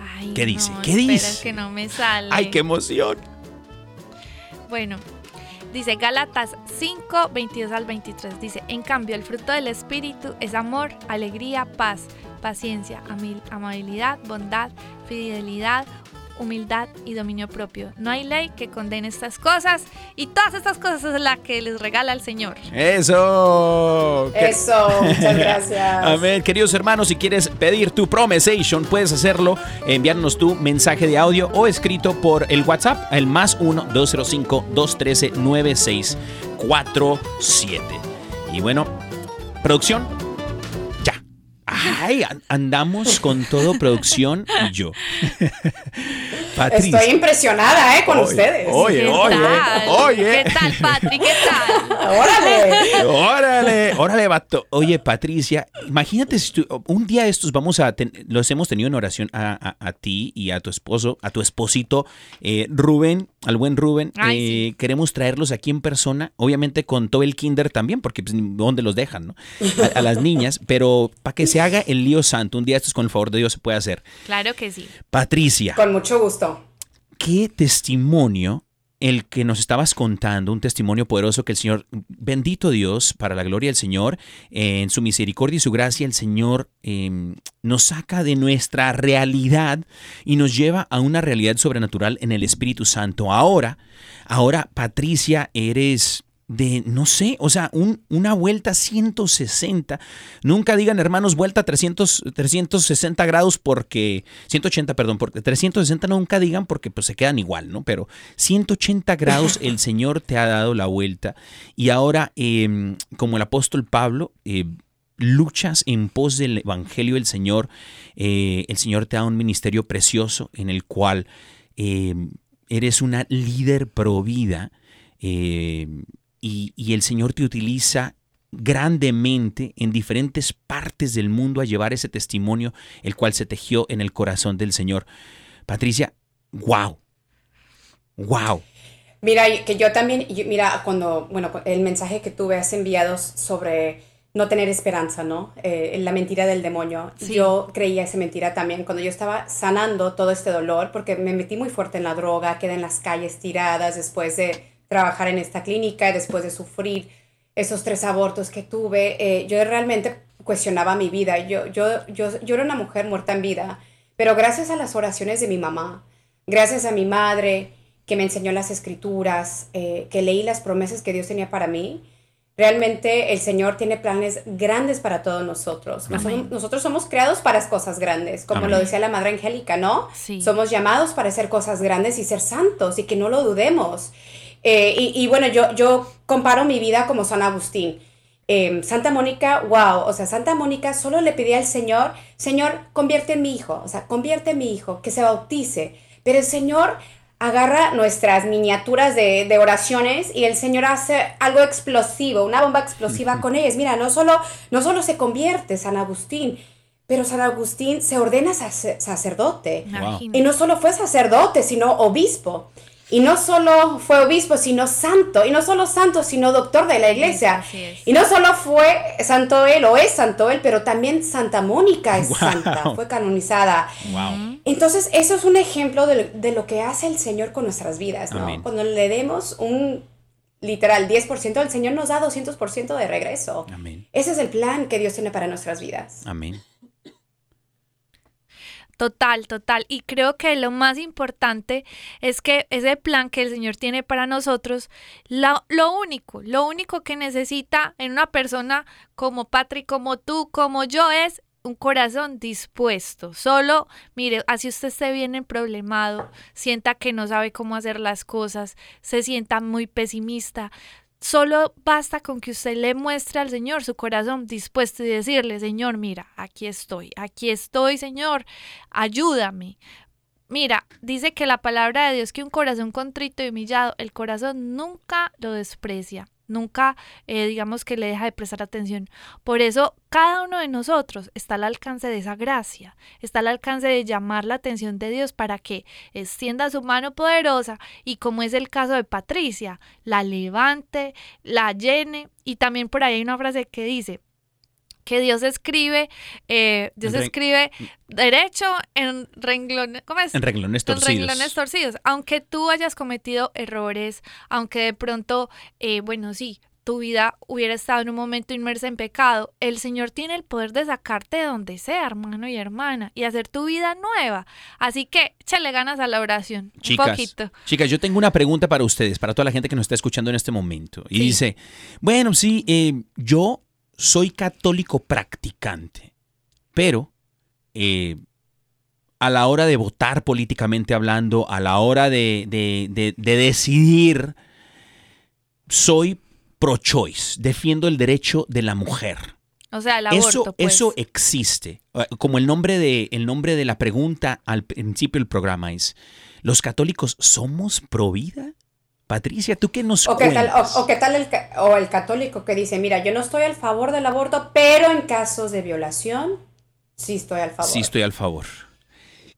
Ay, ¿Qué dice? no, ¿Qué dice? que no me sale. ¡Ay, qué emoción! Bueno, dice Gálatas 5, 22 al 23. Dice, en cambio, el fruto del Espíritu es amor, alegría, paz, paciencia, amabilidad, bondad, fidelidad, humildad y dominio propio. No hay ley que condene estas cosas y todas estas cosas es la que les regala el Señor. Eso. Eso, muchas gracias. Amén. Queridos hermanos, si quieres pedir tu promesation, puedes hacerlo, enviarnos tu mensaje de audio o escrito por el WhatsApp, el más 1-205-213-9647. Y bueno, producción. Ay, an- andamos con todo producción y yo. Estoy impresionada, ¿eh? Con Oye, ustedes. oye, ¿Qué oye, tal? oye. ¿Qué tal, Patri? ¿Qué tal? ¡Órale! Órale, órale, vato. Oye, Patricia, imagínate si tú- un día estos vamos a, ten- los hemos tenido en oración a, a- a ti y a tu esposo, a tu esposito, eh, Rubén, al buen Rubén. Ay, Eh, Queremos traerlos aquí en persona, obviamente con todo el kinder también, porque pues, ¿dónde los dejan, no? A, a las niñas, pero para que se haga el lío santo, un día estos con el favor de Dios se puede hacer. Claro que sí. Patricia. Con mucho gusto. Qué testimonio el que nos estabas contando, un testimonio poderoso que el Señor, bendito Dios, para la gloria del Señor, en su misericordia y su gracia, el Señor eh, nos saca de nuestra realidad y nos lleva a una realidad sobrenatural en el Espíritu Santo. Ahora, ahora, Patricia, eres de, no sé, o sea, un- una vuelta 160. Nunca digan, hermanos, vuelta 300, 360 grados porque, 180, perdón, porque 360 nunca digan porque pues se quedan igual, ¿no? Pero 180 grados el Señor te ha dado la vuelta y ahora, eh, como el apóstol Pablo, eh, luchas en pos del Evangelio del Señor, eh, el Señor te da un ministerio precioso en el cual eh, eres una líder pro vida eh, y, y el Señor te utiliza grandemente en diferentes partes del mundo a llevar ese testimonio, el cual se tejió en el corazón del Señor. Patricia, wow, wow. Mira, que yo también, yo- mira, cuando, bueno, el mensaje que tú has enviado sobre no tener esperanza, ¿no? Eh, la mentira del demonio. Sí. Yo creía esa mentira también cuando yo estaba sanando todo este dolor, porque me metí muy fuerte en la droga, quedé en las calles tiradas después de trabajar en esta clínica, después de sufrir esos tres abortos que tuve. eh, yo realmente cuestionaba mi vida. Yo, yo, yo, yo era una mujer muerta en vida, pero gracias a las oraciones de mi mamá, gracias a mi madre, que me enseñó las escrituras, eh, que leí las promesas que Dios tenía para mí. Realmente el Señor tiene planes grandes para todos nosotros. Nos- Amén. nosotros somos creados para cosas grandes, como Amén. lo decía la Madre Angélica, ¿no? Sí. Somos llamados para hacer cosas grandes y ser santos y que no lo dudemos. Eh, y, y bueno, yo, yo comparo mi vida como San Agustín. em, Santa Mónica, wow, o sea, Santa Mónica solo le pedía al Señor, Señor, convierte en mi hijo, o sea, convierte en mi hijo, que se bautice. Pero el Señor agarra nuestras miniaturas de, de oraciones y el Señor hace algo explosivo, una bomba explosiva con ellas. Mira, no solo, no solo se convierte San Agustín, pero San Agustín se ordena sacer- sacerdote. Y no solo fue sacerdote, sino obispo. Y no solo fue obispo, sino santo. Y no solo santo, sino doctor de la iglesia. Y no solo fue santo él o es santo él, pero también Santa Mónica es Wow. santa, fue canonizada. Wow. Entonces, eso es un ejemplo de, de lo que hace el Señor con nuestras vidas, ¿no? Amén. Cuando le demos un literal 10%, el Señor nos da 200% de regreso. Amén. Ese es el plan que Dios tiene para nuestras vidas. Amén. Total, total. Y creo que lo más importante es que ese plan que el Señor tiene para nosotros, lo único, lo único que necesita en una persona como Patrick, como tú, como yo, es un corazón dispuesto. Solo, mire, así usted esté bien problemado, sienta que no sabe cómo hacer las cosas, se sienta muy pesimista. Solo basta con que usted le muestre al Señor su corazón dispuesto y decirle, Señor, mira, aquí estoy, aquí estoy, Señor, ayúdame. Mira, dice que la palabra de Dios que un corazón contrito y humillado, el corazón nunca lo desprecia, nunca eh, digamos que le deja de prestar atención. Por eso cada uno de nosotros está al alcance de esa gracia, está al alcance de llamar la atención de Dios para que extienda su mano poderosa y como es el caso de Patricia, la levante, la llene y también por ahí hay una frase que dice, que Dios escribe, eh, Dios En escribe derecho en renglones, ¿cómo es? En renglones En torcidos. renglones torcidos. Aunque tú hayas cometido errores, aunque de pronto, eh, bueno, sí, tu vida hubiera estado en un momento inmersa en pecado, el Señor tiene el poder de sacarte de donde sea, hermano y hermana, y hacer tu vida nueva. Así que échale ganas a la oración, un Chicas, poquito. chicas, yo tengo una pregunta para ustedes, para toda la gente que nos está escuchando en este momento. Y Sí. dice, bueno, sí, eh, yo soy católico practicante, pero eh, a la hora de votar políticamente hablando, a la hora de, de- de- de decidir, soy pro-choice, defiendo el derecho de la mujer. O sea, el Eso, aborto, pues. eso existe. Eh, Como el nombre, de, el nombre de la pregunta al principio del programa es, ¿los católicos somos pro vida? Patricia, ¿tú qué nos O qué tal, o, o qué tal el, ca- o el católico que dice, mira, yo no estoy al favor del aborto, pero en casos de violación, sí estoy al favor. Sí, estoy al favor.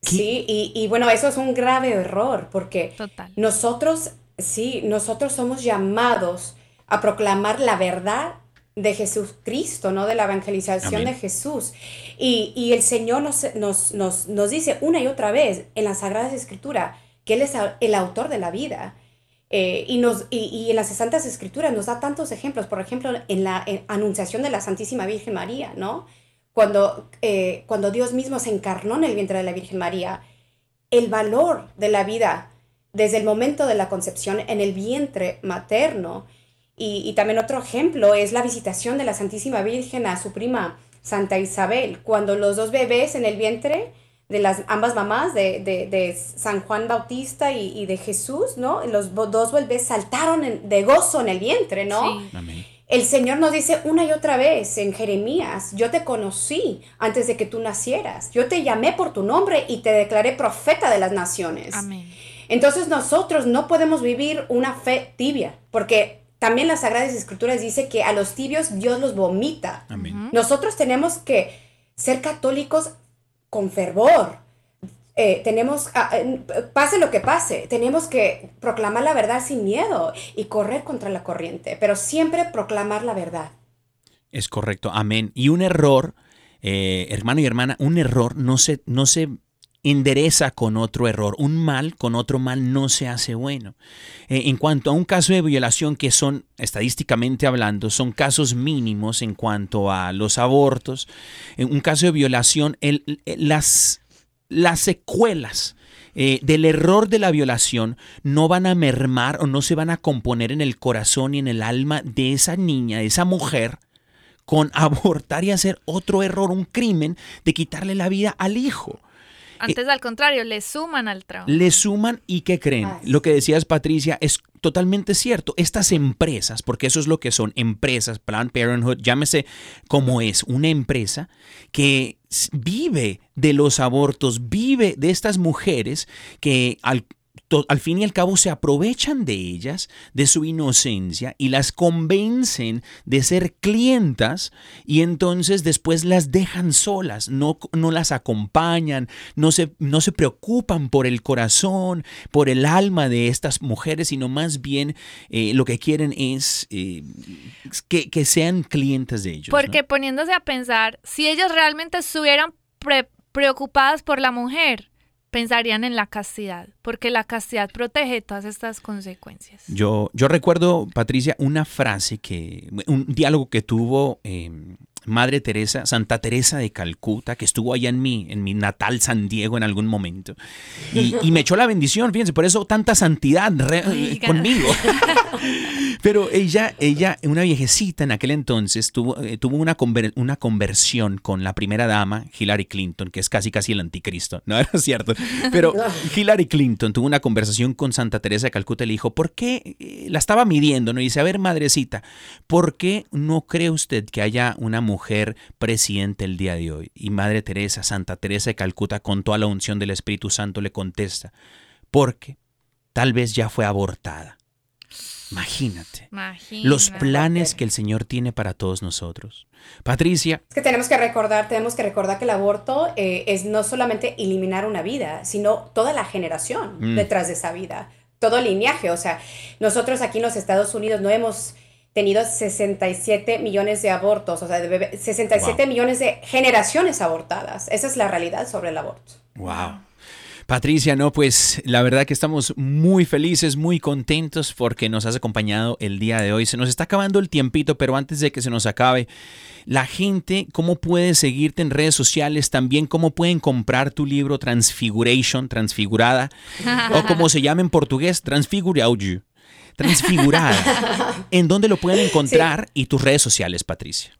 Sí, y, y bueno, eso es un grave error, porque Total. nosotros, sí, nosotros somos llamados a proclamar la verdad de Jesucristo, ¿no? De la evangelización Amén. de Jesús. Y, y el Señor nos, nos, nos, nos dice una y otra vez en las Sagradas Escrituras que Él es el autor de la vida. Eh, y, nos, y, y en las Santas Escrituras nos da tantos ejemplos, por ejemplo, en la Anunciación de la Santísima Virgen María, ¿no? Cuando, eh, cuando Dios mismo se encarnó en el vientre de la Virgen María, el valor de la vida desde el momento de la concepción en el vientre materno. Y, y también otro ejemplo es la visitación de la Santísima Virgen a su prima Santa Isabel, cuando los dos bebés en el vientre de las ambas mamás, de, de- de San Juan Bautista y, y de Jesús, ¿no? Los dos bebés saltaron en- de gozo en el vientre, ¿no? Sí. Amén. El Señor nos dice una y otra vez en Jeremías, yo te conocí antes de que tú nacieras, yo te llamé por tu nombre y te declaré profeta de las naciones. Amén. Entonces nosotros no podemos vivir una fe tibia, porque también las Sagradas Escrituras dice que a los tibios Dios los vomita. Amén. Nosotros tenemos que ser católicos con fervor. Eh, tenemos, ah, eh, pase lo que pase, tenemos que proclamar la verdad sin miedo y correr contra la corriente, pero siempre proclamar la verdad. Es correcto, amén. Y un error, eh, hermano y hermana, un error no se, no se endereza con otro error. Un mal con otro mal no se hace bueno. Eh, en cuanto a un caso de violación que son, estadísticamente hablando, son casos mínimos en cuanto a los abortos, en un caso de violación, el- las, las secuelas eh, del error de la violación no van a mermar o no se van a componer en el corazón y en el alma de esa niña, de esa mujer, con abortar y hacer otro error, un crimen de quitarle la vida al hijo. Antes al contrario, le suman al trauma. le suman y ¿qué creen? Ay, Lo que decías Patricia es totalmente cierto. Estas empresas, porque eso es lo que son empresas, Planned Parenthood, llámese como es, una empresa que vive de los abortos, vive de estas mujeres que al al fin y al cabo se aprovechan de ellas, de su inocencia y las convencen de ser clientas y entonces después las dejan solas, no, no las acompañan, no se, no se preocupan por el corazón, por el alma de estas mujeres, sino más bien eh, lo que quieren es eh, que, que sean clientes de ellos. Porque poniéndose a pensar, si ellos realmente estuvieran pre- preocupadas por la mujer, pensarían en la castidad, porque la castidad protege todas estas consecuencias. Yo, yo recuerdo, Patricia, una frase que, un diálogo que tuvo eh, Madre Teresa, Santa Teresa de Calcuta, que estuvo allá en mi, en mi natal San Diego en algún momento. Y, y me echó la bendición, fíjense, por eso tanta santidad re- conmigo. Pero ella, ella, una viejecita en aquel entonces, tuvo, eh, tuvo una, una conversión con la primera dama, Hillary Clinton, que es casi casi el anticristo. No, es cierto. Pero Hillary Clinton tuvo una conversación con Santa Teresa de Calcuta y le dijo, ¿por qué? eh, La estaba midiendo, ¿no? Y dice, a ver, madrecita, ¿por qué no cree usted que haya una mujer presidente el día de hoy? Y Madre Teresa, Santa Teresa de Calcuta, con toda la unción del Espíritu Santo, le contesta, porque tal vez ya fue abortada. Imagínate los planes que el Señor tiene para todos nosotros. Patricia, Es que tenemos que recordar, tenemos que recordar que el aborto eh, es no solamente eliminar una vida, sino toda la generación Mm. detrás de esa vida, todo el linaje. O sea, nosotros aquí en los Estados Unidos no hemos tenido 67 millones de abortos, o sea, de bebé- 67 Wow. millones de generaciones abortadas. Esa es la realidad sobre el aborto. wow. Patricia, no, pues la verdad que estamos muy felices, muy contentos porque nos has acompañado el día de hoy. Se nos está acabando el tiempito, pero antes de que se nos acabe, la gente, ¿cómo puede seguirte en redes sociales? También, ¿cómo pueden comprar tu libro Transfiguration, Transfigurada? o como se llama en portugués, Transfiguraudio. Transfigurada. ¿En dónde lo pueden encontrar? Y tus redes sociales, Patricia.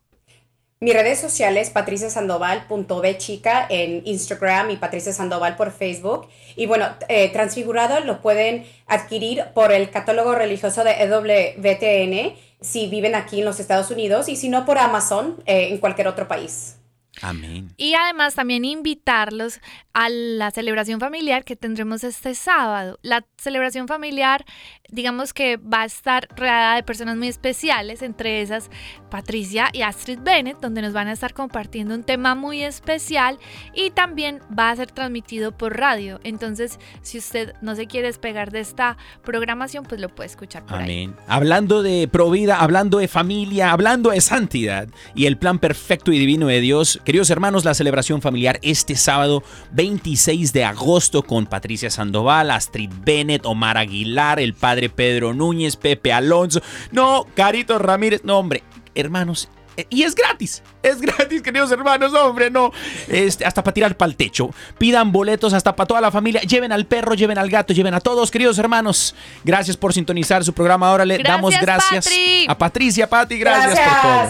Mis redes sociales, patriciasandoval.b chica en Instagram y Patricia Sandoval por Facebook. Y bueno, eh, Transfigurado lo pueden adquirir por el catálogo religioso de EWTN si viven aquí en los Estados Unidos y si no por Amazon eh, en cualquier otro país. Amén. Y además también invitarlos a la celebración familiar que tendremos este sábado. La celebración familiar, digamos que va a estar rodeada de personas muy especiales, entre esas Patricia y Astrid Bennett, donde nos van a estar compartiendo un tema muy especial y también va a ser transmitido por radio. Entonces, si usted no se quiere despegar de esta programación, pues lo puede escuchar por ahí. Amén. Hablando de provida, hablando de familia, hablando de santidad y el plan perfecto y divino de Dios, queridos hermanos, la celebración familiar este sábado 26 de agosto con Patricia Sandoval, Astrid Bennett, Omar Aguilar, el padre Pedro Núñez, Pepe Alonso, no, Carito Ramírez, no, hombre, hermanos. eh, Y es gratis, es gratis, queridos hermanos, hombre, no. Este, hasta para tirar para el techo. Pidan boletos hasta para toda la familia. Lleven al perro, lleven al gato, lleven a todos, queridos hermanos. Gracias por sintonizar su programa. Ahora le Gracias, damos gracias Patri. a Patricia, Pati, gracias, por todo.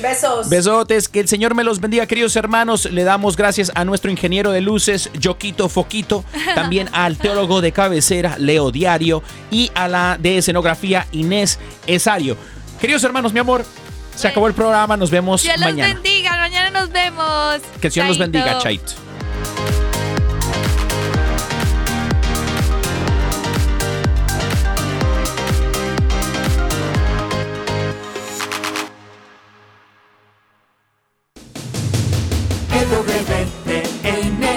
Besos. Besotes, que el Señor me los bendiga, queridos hermanos. Le damos gracias a nuestro ingeniero de luces, Yoquito Foquito, también al teólogo de cabecera, Leo Diario, y a la de escenografía, Inés Esario. Queridos hermanos, mi amor, se acabó el programa, nos vemos Dios los mañana. bendiga, mañana nos vemos. Que el Señor los bendiga, Chaito. de repente el